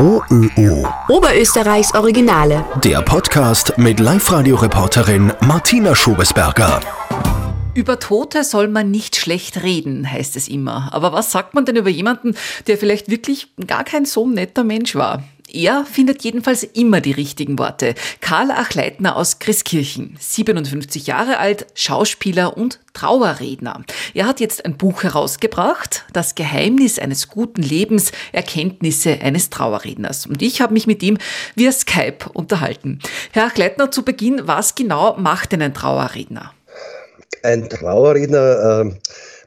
OÖO. Oberösterreichs Originale. Der Podcast mit Live-Radio-Reporterin Martina Schobesberger. Über Tote soll man nicht schlecht reden, heißt es immer. Aber was sagt man denn über jemanden, der vielleicht wirklich gar kein so netter Mensch war? Er findet jedenfalls immer die richtigen Worte. Karl Achleitner aus Christkirchen, 57 Jahre alt, Schauspieler und Trauerredner. Er hat jetzt ein Buch herausgebracht, Das Geheimnis eines guten Lebens, Erkenntnisse eines Trauerredners. Und ich habe mich mit ihm via Skype unterhalten. Herr Achleitner, zu Beginn, was genau macht denn ein Trauerredner? Ein Trauerredner äh,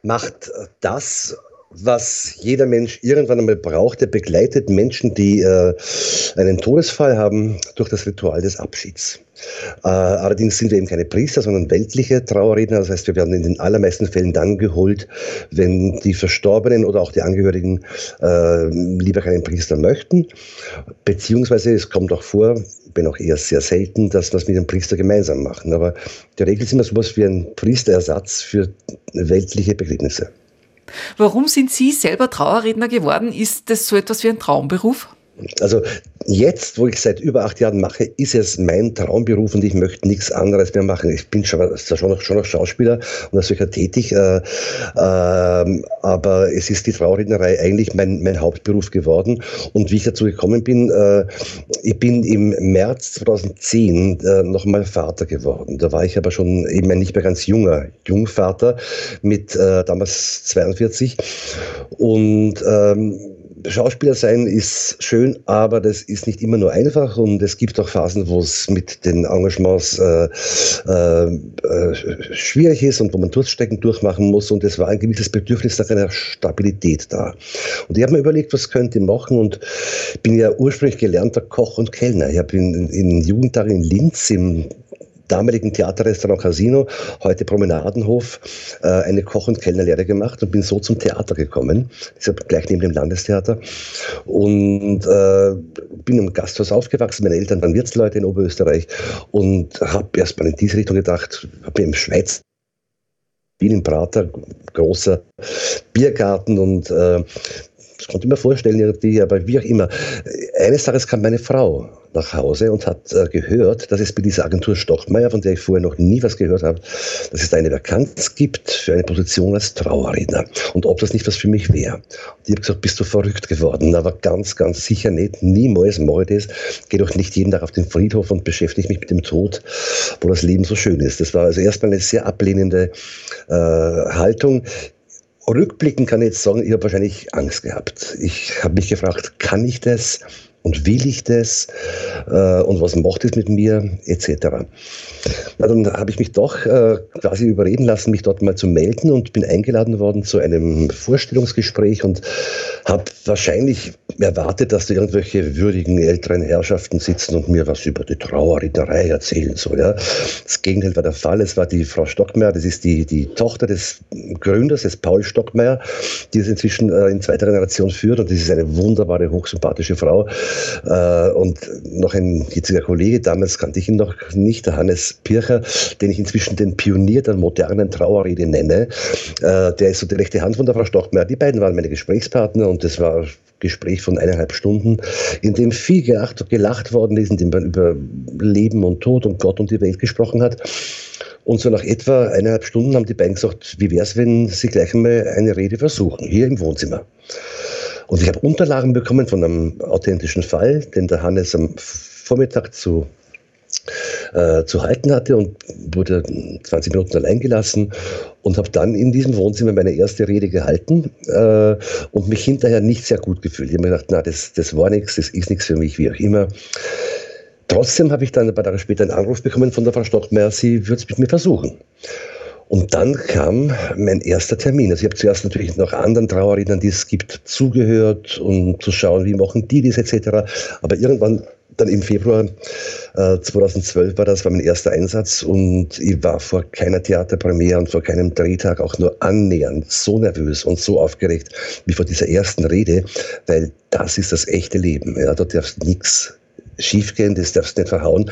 macht das, was jeder Mensch irgendwann einmal braucht. Er begleitet Menschen, die äh, einen Todesfall haben, durch das Ritual des Abschieds. Äh, allerdings sind wir eben keine Priester, sondern weltliche Trauerredner. Das heißt, wir werden in den allermeisten Fällen dann geholt, wenn die Verstorbenen oder auch die Angehörigen äh, lieber keinen Priester möchten. Beziehungsweise es kommt auch vor, bin auch eher sehr selten, dass wir es mit dem Priester gemeinsam machen. Aber die Regel ist immer sowas wie ein Priesterersatz für weltliche Beglücknisse. Warum sind Sie selber Trauerredner geworden? Ist das so etwas wie ein Traumberuf? Also jetzt, wo ich seit über acht Jahren mache, ist es mein Traumberuf und ich möchte nichts anderes mehr machen. Ich bin schon, schon, noch, schon noch Schauspieler und als solcher tätig, äh, äh, aber es ist die Traurednerei eigentlich mein, mein Hauptberuf geworden. Und wie ich dazu gekommen bin, äh, ich bin im März 2010 äh, nochmal Vater geworden. Da war ich aber schon eben nicht mehr ganz junger Jungvater mit äh, damals 42 und ähm, Schauspieler sein ist schön, aber das ist nicht immer nur einfach und es gibt auch Phasen, wo es mit den Engagements äh, äh, schwierig ist und wo man Durststrecken durchmachen muss und es war ein gewisses Bedürfnis nach einer Stabilität da. Und ich habe mir überlegt, was könnte ich machen und bin ja ursprünglich gelernter Koch und Kellner. Ich habe in, in Jugendtagen in Linz im damaligen Theaterrestaurant Casino, heute Promenadenhof, äh, eine Koch- und Kellnerlehre gemacht und bin so zum Theater gekommen. Ich habe gleich neben dem Landestheater und äh, bin im Gasthaus aufgewachsen. Meine Eltern waren Wirtsleute in Oberösterreich und habe erstmal in diese Richtung gedacht, habe im Schweiz Wien im Prater, großer Biergarten und äh, das konnte ich mir vorstellen irgendwie, aber wie auch immer. Eines Tages kam meine Frau nach Hause und hat äh, gehört, dass es bei dieser Agentur Stockmeier, von der ich vorher noch nie was gehört habe, dass es da eine Vakanz gibt für eine Position als Trauerredner und ob das nicht was für mich wäre. Und ich habe gesagt, bist du verrückt geworden? Aber ganz, ganz sicher nicht. Niemals mache ich das. Gehe doch nicht jeden Tag auf den Friedhof und beschäftige mich mit dem Tod, wo das Leben so schön ist. Das war also erstmal eine sehr ablehnende äh, Haltung. Rückblickend kann ich jetzt sagen, ich habe wahrscheinlich Angst gehabt. Ich habe mich gefragt, kann ich das? und will ich das äh, und was macht es mit mir etc. Na, dann habe ich mich doch äh, quasi überreden lassen, mich dort mal zu melden und bin eingeladen worden zu einem Vorstellungsgespräch und habe wahrscheinlich erwartet, dass da irgendwelche würdigen älteren Herrschaften sitzen und mir was über die Trauerrednerei erzählen soll. Ja. Das Gegenteil war der Fall. Es war die Frau Stockmeier, das ist die, die Tochter des Gründers, des Paul Stockmeier, die es inzwischen äh, in zweiter Generation führt und das ist eine wunderbare, hochsympathische Frau. Äh, und noch ein jetziger Kollege, damals kannte ich ihn noch nicht, der Hannes Pircher, den ich inzwischen den Pionier der modernen Trauerrede nenne. Äh, der ist so die rechte Hand von der Frau Stockmeier. Die beiden waren meine Gesprächspartner und das war Gespräch von eineinhalb Stunden, in dem viel gelacht, gelacht worden ist, in dem man über Leben und Tod und Gott und die Welt gesprochen hat. Und so nach etwa eineinhalb Stunden haben die beiden gesagt, wie wäre es, wenn sie gleich einmal eine Rede versuchen, hier im Wohnzimmer. Und ich habe Unterlagen bekommen von einem authentischen Fall, den der Hannes am Vormittag zu äh, zu halten hatte und wurde 20 Minuten allein gelassen und habe dann in diesem Wohnzimmer meine erste Rede gehalten äh, und mich hinterher nicht sehr gut gefühlt. Ich habe mir gedacht, na, das, das war nichts, das ist nichts für mich, wie auch immer. Trotzdem habe ich dann ein paar Tage später einen Anruf bekommen von der Frau Stockmeier, sie würde es mit mir versuchen. Und dann kam mein erster Termin. Also ich habe zuerst natürlich noch anderen Trauerrednern, die es gibt, zugehört, um zu schauen, wie machen die das etc. Aber irgendwann dann im Februar äh, 2012 war das, war mein erster Einsatz und ich war vor keiner Theaterpremiere und vor keinem Drehtag auch nur annähernd so nervös und so aufgeregt wie vor dieser ersten Rede, weil das ist das echte Leben. Ja, da darfst nichts schiefgehen, das darfst du nicht verhauen.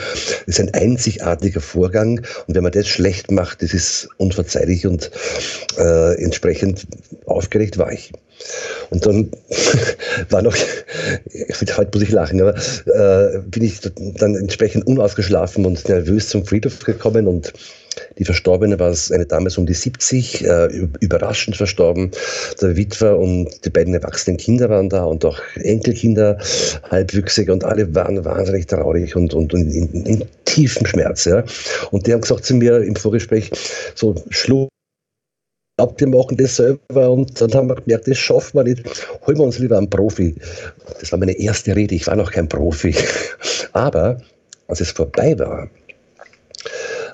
Das ist ein einzigartiger Vorgang und wenn man das schlecht macht, das ist unverzeihlich und äh, entsprechend aufgeregt war ich. Und dann war noch, heute muss ich lachen, aber äh, bin ich dann entsprechend unausgeschlafen und nervös zum Friedhof gekommen und die Verstorbene war eine Dame so um die 70, äh, überraschend verstorben. Der Witwer und die beiden erwachsenen Kinder waren da und auch Enkelkinder, halbwüchsig und alle waren wahnsinnig traurig und, und, und in, in, tiefem Schmerz. Ja. Und die haben gesagt zu mir im Vorgespräch, so Schluss glaubt, wir machen das selber und dann haben wir gemerkt, das schaffen wir nicht. Holen wir uns lieber einen Profi. Das war meine erste Rede, ich war noch kein Profi. Aber als es vorbei war,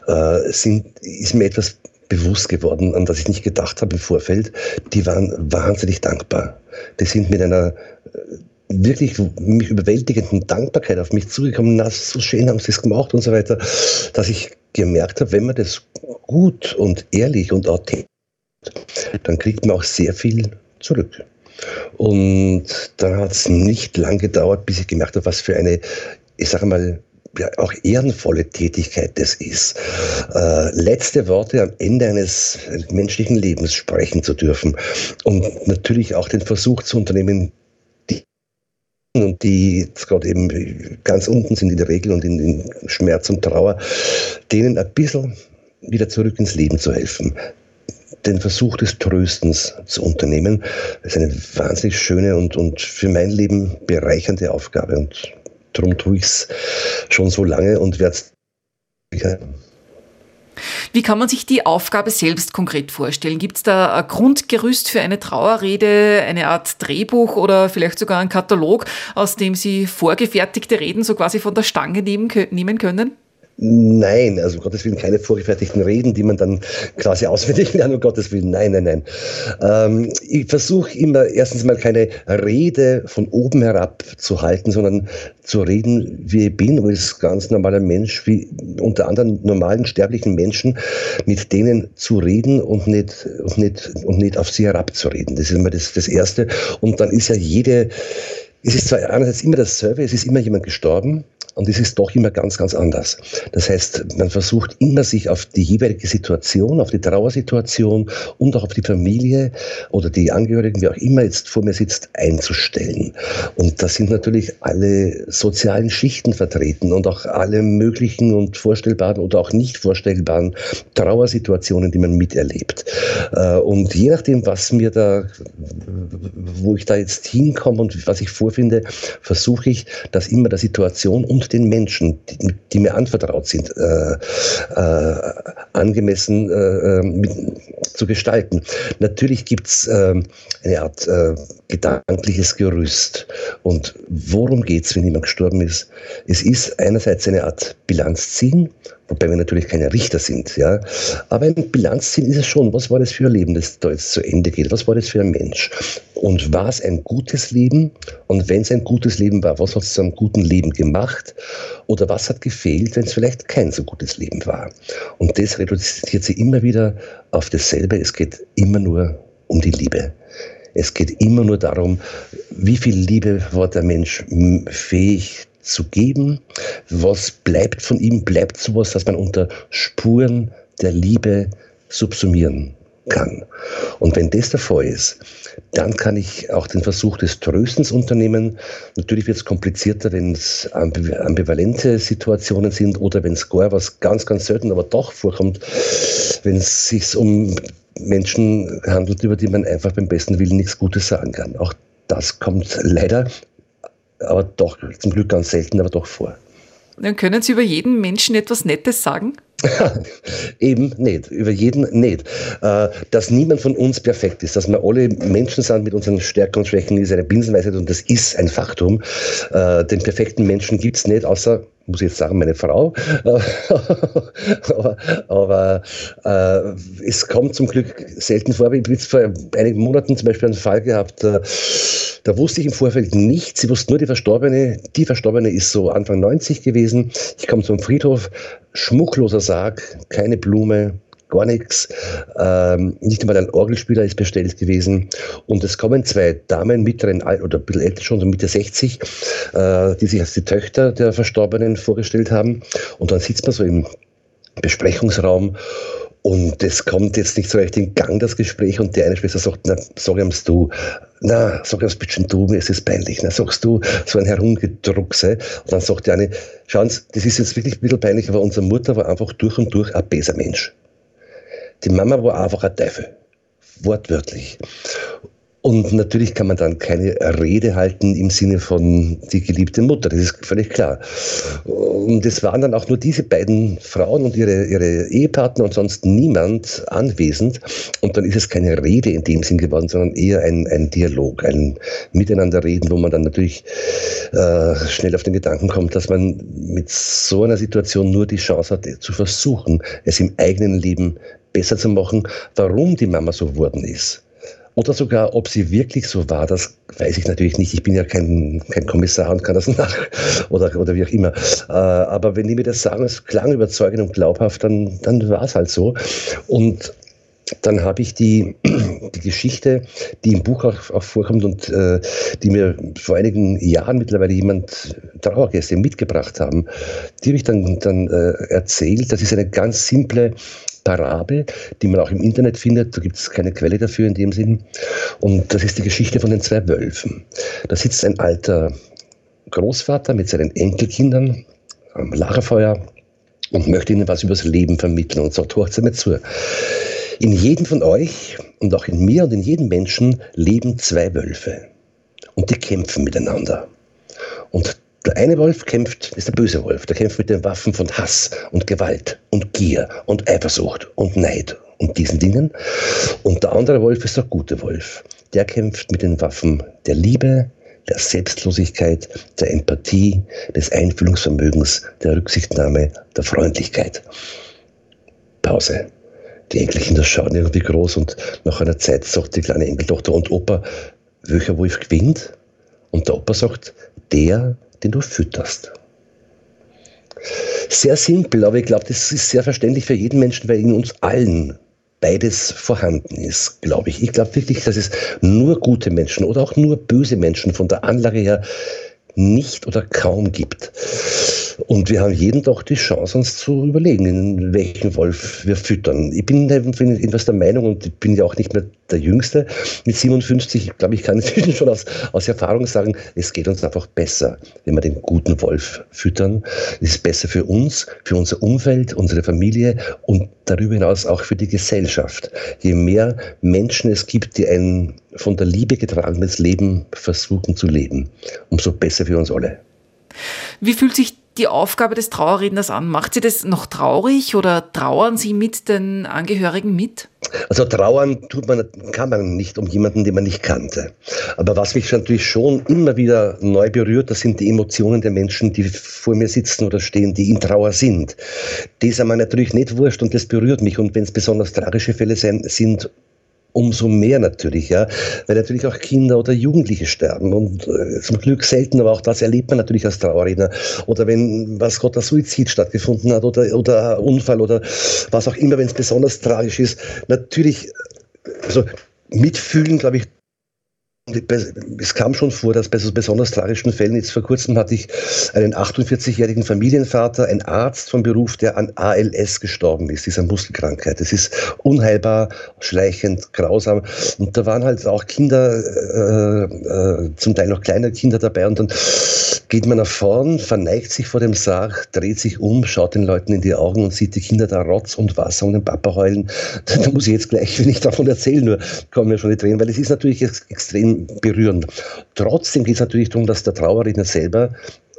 äh, sind, ist mir etwas bewusst geworden, an das ich nicht gedacht habe im Vorfeld. Die waren wahnsinnig dankbar. Die sind mit einer äh, wirklich mich überwältigenden Dankbarkeit auf mich zugekommen, na, so schön haben sie es gemacht und so weiter, dass ich gemerkt habe, wenn man das gut und ehrlich und authentisch, dann kriegt man auch sehr viel zurück. Und dann hat es nicht lang gedauert, bis ich gemerkt habe, was für eine, ich sage mal, ja, auch ehrenvolle Tätigkeit das ist, äh, letzte Worte am Ende eines menschlichen Lebens sprechen zu dürfen und natürlich auch den Versuch zu unternehmen, die und die jetzt gerade eben ganz unten sind in der Regel und in, in Schmerz und Trauer, denen ein bisschen wieder zurück ins Leben zu helfen den Versuch des Tröstens zu unternehmen. Das ist eine wahnsinnig schöne und, und für mein Leben bereichernde Aufgabe. Und Darum tue ich es schon so lange und werde es. Wie kann man sich die Aufgabe selbst konkret vorstellen? Gibt es da ein Grundgerüst für eine Trauerrede, eine Art Drehbuch oder vielleicht sogar einen Katalog, aus dem Sie vorgefertigte Reden so quasi von der Stange nehmen, nehmen können? Nein, also um Gottes Willen keine vorgefertigten Reden, die man dann quasi auswendig lernt, um Gottes Willen. Nein, nein, nein. Ähm, ich versuche immer erstens mal keine Rede von oben herab zu halten, sondern zu reden, wie ich bin, als ganz normaler Mensch, wie unter anderem normalen sterblichen Menschen, mit denen zu reden und nicht, und nicht, und nicht auf sie herabzureden. Das ist immer das, das Erste. Und dann ist ja jede, es ist zwar einerseits immer dasselbe, es ist immer jemand gestorben, und es ist doch immer ganz, ganz anders. Das heißt, man versucht immer, sich auf die jeweilige Situation, auf die Trauersituation und auch auf die Familie oder die Angehörigen, wie auch immer jetzt vor mir sitzt, einzustellen. Und da sind natürlich alle sozialen Schichten vertreten und auch alle möglichen und vorstellbaren oder auch nicht vorstellbaren Trauersituationen, die man miterlebt. Äh, und je nachdem, was mir da, wo ich da jetzt hinkomme und was ich vorfinde, versuche ich, dass immer der Situation und den Menschen, die, die mir anvertraut sind, äh, äh, angemessen äh, mit, zu gestalten. Natürlich gibt es ähm, eine Art äh, gedankliches Gerüst. Und worum geht es, wenn jemand gestorben ist? Es ist einerseits eine Art Bilanz ziehen wobei wir natürlich keine Richter sind, ja. Aber ein Bilanzziel ist es schon. Was war das für ein Leben, das da jetzt zu Ende geht? Was war das für ein Mensch? Und war es ein gutes Leben? Und wenn es ein gutes Leben war, was hat es zu einem guten Leben gemacht? Oder was hat gefehlt, wenn es vielleicht kein so gutes Leben war? Und das reduziert sich immer wieder auf dasselbe. Es geht immer nur um die Liebe. Es geht immer nur darum, wie viel Liebe war der Mensch fähig zu geben. Was bleibt von ihm? Bleibt sowas, dass man unter Spuren der Liebe subsumieren kann. Und wenn das der Fall ist, dann kann ich auch den Versuch des Tröstens unternehmen. Natürlich wird es komplizierter, wenn es ambivalente Situationen sind oder wenn es gar was ganz, ganz selten, aber doch vorkommt, wenn es sich um Menschen handelt, über die man einfach beim besten Willen nichts Gutes sagen kann. Auch das kommt leider aber doch zum Glück ganz selten, aber doch vor. Dann können Sie über jeden Menschen etwas Nettes sagen? Eben nicht, über jeden nicht. Äh, dass niemand von uns perfekt ist, dass wir alle Menschen sind mit unseren Stärken und Schwächen, ist eine Binsenweisheit und das ist ein Faktum. Äh, den perfekten Menschen gibt es nicht, außer muss ich jetzt sagen, meine Frau. aber, aber äh, es kommt zum Glück selten vor. Ich habe vor einigen Monaten zum Beispiel einen Fall gehabt, äh, da wusste ich im Vorfeld nichts. Sie wusste nur die Verstorbene. Die Verstorbene ist so Anfang 90 gewesen. Ich komme zum Friedhof, schmuckloser Sarg, keine Blume, gar nichts. Ähm, nicht einmal ein Orgelspieler ist bestellt gewesen. Und es kommen zwei Damen, mittleren oder ein bisschen älter schon, so Mitte 60, äh, die sich als die Töchter der Verstorbenen vorgestellt haben. Und dann sitzt man so im Besprechungsraum Und es kommt jetzt nicht so recht in Gang, das Gespräch, und die eine Schwester sagt, na, sag ihm du, na, sag ihm bitte du, mir ist es peinlich, na, sagst du, so ein Herumgedruckse. Und dann sagt die eine, schauen Sie, das ist jetzt wirklich ein bisschen peinlich, aber unsere Mutter war einfach durch und durch ein besser Mensch. Die Mama war einfach ein Teufel. Wortwörtlich. Und natürlich kann man dann keine Rede halten im Sinne von die geliebte Mutter, das ist völlig klar. Und es waren dann auch nur diese beiden Frauen und ihre, ihre Ehepartner und sonst niemand anwesend. Und dann ist es keine Rede in dem Sinn geworden, sondern eher ein, ein Dialog, ein Miteinanderreden, wo man dann natürlich äh, schnell auf den Gedanken kommt, dass man mit so einer Situation nur die Chance hat, zu versuchen, es im eigenen Leben besser zu machen, warum die Mama so geworden ist. Oder sogar, ob sie wirklich so war, das weiß ich natürlich nicht. Ich bin ja kein, kein Kommissar und kann das nach oder, oder wie auch immer. Äh, aber wenn die mir das sagen, es klang überzeugend und glaubhaft, dann, dann war es halt so. Und dann habe ich die, die Geschichte, die im Buch auch, auch vorkommt und äh, die mir vor einigen Jahren mittlerweile jemand Trauergäste mitgebracht haben, die habe ich dann, dann äh, erzählt. Das ist eine ganz simple Parabel, die man auch im Internet findet. Da gibt es keine Quelle dafür in dem Sinn. Und das ist die Geschichte von den zwei Wölfen. Da sitzt ein alter Großvater mit seinen Enkelkindern am Lagerfeuer und möchte ihnen was über das Leben vermitteln und sagt, hört mir zu. In jedem von euch und auch in mir und in jedem Menschen leben zwei Wölfe. Und die kämpfen miteinander. Und der eine Wolf kämpft, ist der böse Wolf, der kämpft mit den Waffen von Hass und Gewalt und Gier und Eifersucht und Neid und diesen Dingen. Und der andere Wolf ist der gute Wolf. Der kämpft mit den Waffen der Liebe, der Selbstlosigkeit, der Empathie, des Einfühlungsvermögens, der Rücksichtnahme, der Freundlichkeit. Pause. Die Enkelkinder schauen irgendwie groß und nach einer Zeit sagt die kleine Enkeltochter und Opa, welcher Wolf gewinnt? Und der Opa sagt, der, den du fütterst. Sehr simpel, aber ich glaube, das ist sehr verständlich für jeden Menschen, weil in uns allen beides vorhanden ist, glaube ich. Ich glaube wirklich, dass es nur gute Menschen oder auch nur böse Menschen von der Anlage her nicht oder kaum gibt. Und wir haben jeden doch die Chance, uns zu überlegen, in welchen Wolf wir füttern. Ich bin etwas der Meinung, und ich bin ja auch nicht mehr der Jüngste mit 57, ich glaube, ich kann inzwischen schon aus, aus Erfahrung sagen, es geht uns einfach besser, wenn wir den guten Wolf füttern. Es ist besser für uns, für unser Umfeld, unsere Familie und darüber hinaus auch für die Gesellschaft. Je mehr Menschen es gibt, die ein von der Liebe getragenes Leben versuchen zu leben, umso besser für uns alle. Wie fühlt sich die Aufgabe des Trauerredners an? Macht Sie das noch traurig oder trauern Sie mit den Angehörigen mit? Also trauern tut man, kann man nicht um jemanden, den man nicht kannte. Aber was mich natürlich schon immer wieder neu berührt, das sind die Emotionen der Menschen, die vor mir sitzen oder stehen, die in Trauer sind. Die ist mir natürlich nicht wurscht und das berührt mich. Und wenn es besonders tragische Fälle sind umso mehr natürlich, ja, weil natürlich auch Kinder oder Jugendliche sterben und äh, zum Glück selten, aber auch das erlebt man natürlich als Trauerredner. Oder wenn, was Gott, der Suizid stattgefunden hat oder, oder Unfall oder was auch immer, wenn es besonders tragisch ist, natürlich, also mitfühlen, glaube ich, es kam schon vor, dass bei so besonders tragischen Fällen, jetzt vor kurzem hatte ich einen 48-jährigen Familienvater, ein Arzt vom Beruf, der an ALS gestorben ist, dieser Muskelkrankheit. Das ist unheilbar, schleichend, grausam. Und da waren halt auch Kinder, äh, äh, zum Teil noch kleine Kinder dabei. Und dann geht man nach vorn, verneigt sich vor dem Sarg, dreht sich um, schaut den Leuten in die Augen und sieht die Kinder da Rotz und Wasser und den Papa heulen. Da muss ich jetzt gleich, wenn ich davon erzähle, nur kommen mir schon die Tränen, weil es ist natürlich extrem berührend. Trotzdem geht es natürlich darum, dass der Trauerredner selber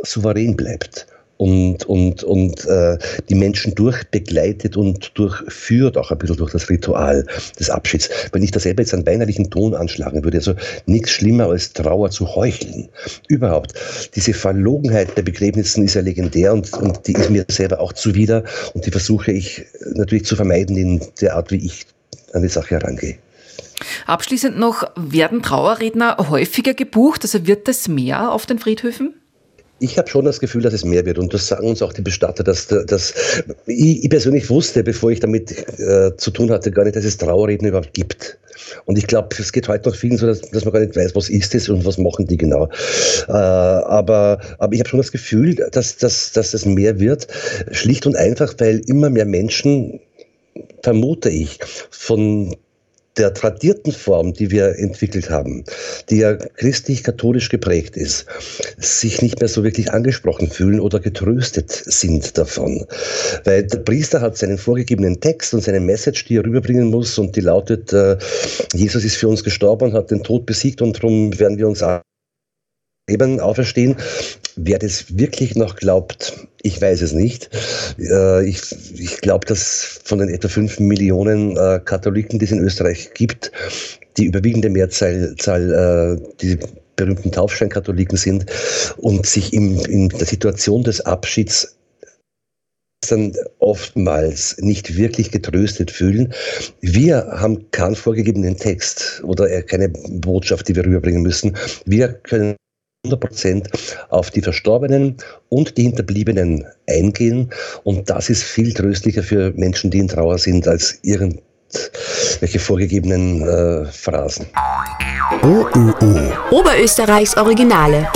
souverän bleibt und, und, und äh, die Menschen durchbegleitet und durchführt, auch ein bisschen durch das Ritual des Abschieds. Wenn ich da selber jetzt einen weinerlichen Ton anschlagen würde, also nichts schlimmer als Trauer zu heucheln. Überhaupt. Diese Verlogenheit der Begräbnissen ist ja legendär und, und die ist mir selber auch zuwider und die versuche ich natürlich zu vermeiden in der Art, wie ich an die Sache herangehe. Abschließend noch, werden Trauerredner häufiger gebucht? Also wird das mehr auf den Friedhöfen? Ich habe schon das Gefühl, dass es mehr wird und das sagen uns auch die Bestatter, dass, dass ich, ich persönlich wusste, bevor ich damit äh, zu tun hatte, gar nicht, dass es Trauerredner überhaupt gibt. Und ich glaube, es geht heute noch vielen so, dass, dass, man gar nicht weiß, was ist es und was machen die genau. Äh, aber, aber ich habe schon das Gefühl, dass, dass, dass es mehr wird, schlicht und einfach, weil immer mehr Menschen vermute ich, von der tradierten Form, die wir entwickelt haben, die ja christlich-katholisch geprägt ist, sich nicht mehr so wirklich angesprochen fühlen oder getröstet sind davon. Weil der Priester hat seinen vorgegebenen Text und seine Message, die er rüberbringen muss, und die lautet, äh, Jesus ist für uns gestorben, hat den Tod besiegt und darum werden wir uns eben auferstehen. Wer das wirklich noch glaubt, ich weiß es nicht. Äh, ich, ich glaube, dass von den etwa fünf Millionen äh, Katholiken, die es in Österreich gibt, die überwiegende Mehrzahl Zahl, äh, die berühmten Taufsteinkatholiken sind und sich in, in der Situation des Abschieds dann oftmals nicht wirklich getröstet fühlen. Wir haben keinen vorgegebenen Text oder keine Botschaft, die wir rüberbringen müssen. Wir können 100 Prozent auf die Verstorbenen und die Hinterbliebenen eingehen. Und das ist viel tröstlicher für Menschen, die in Trauer sind, als irgendwelche vorgegebenen äh, Phrasen. OÖO. Oberösterreichs Originale.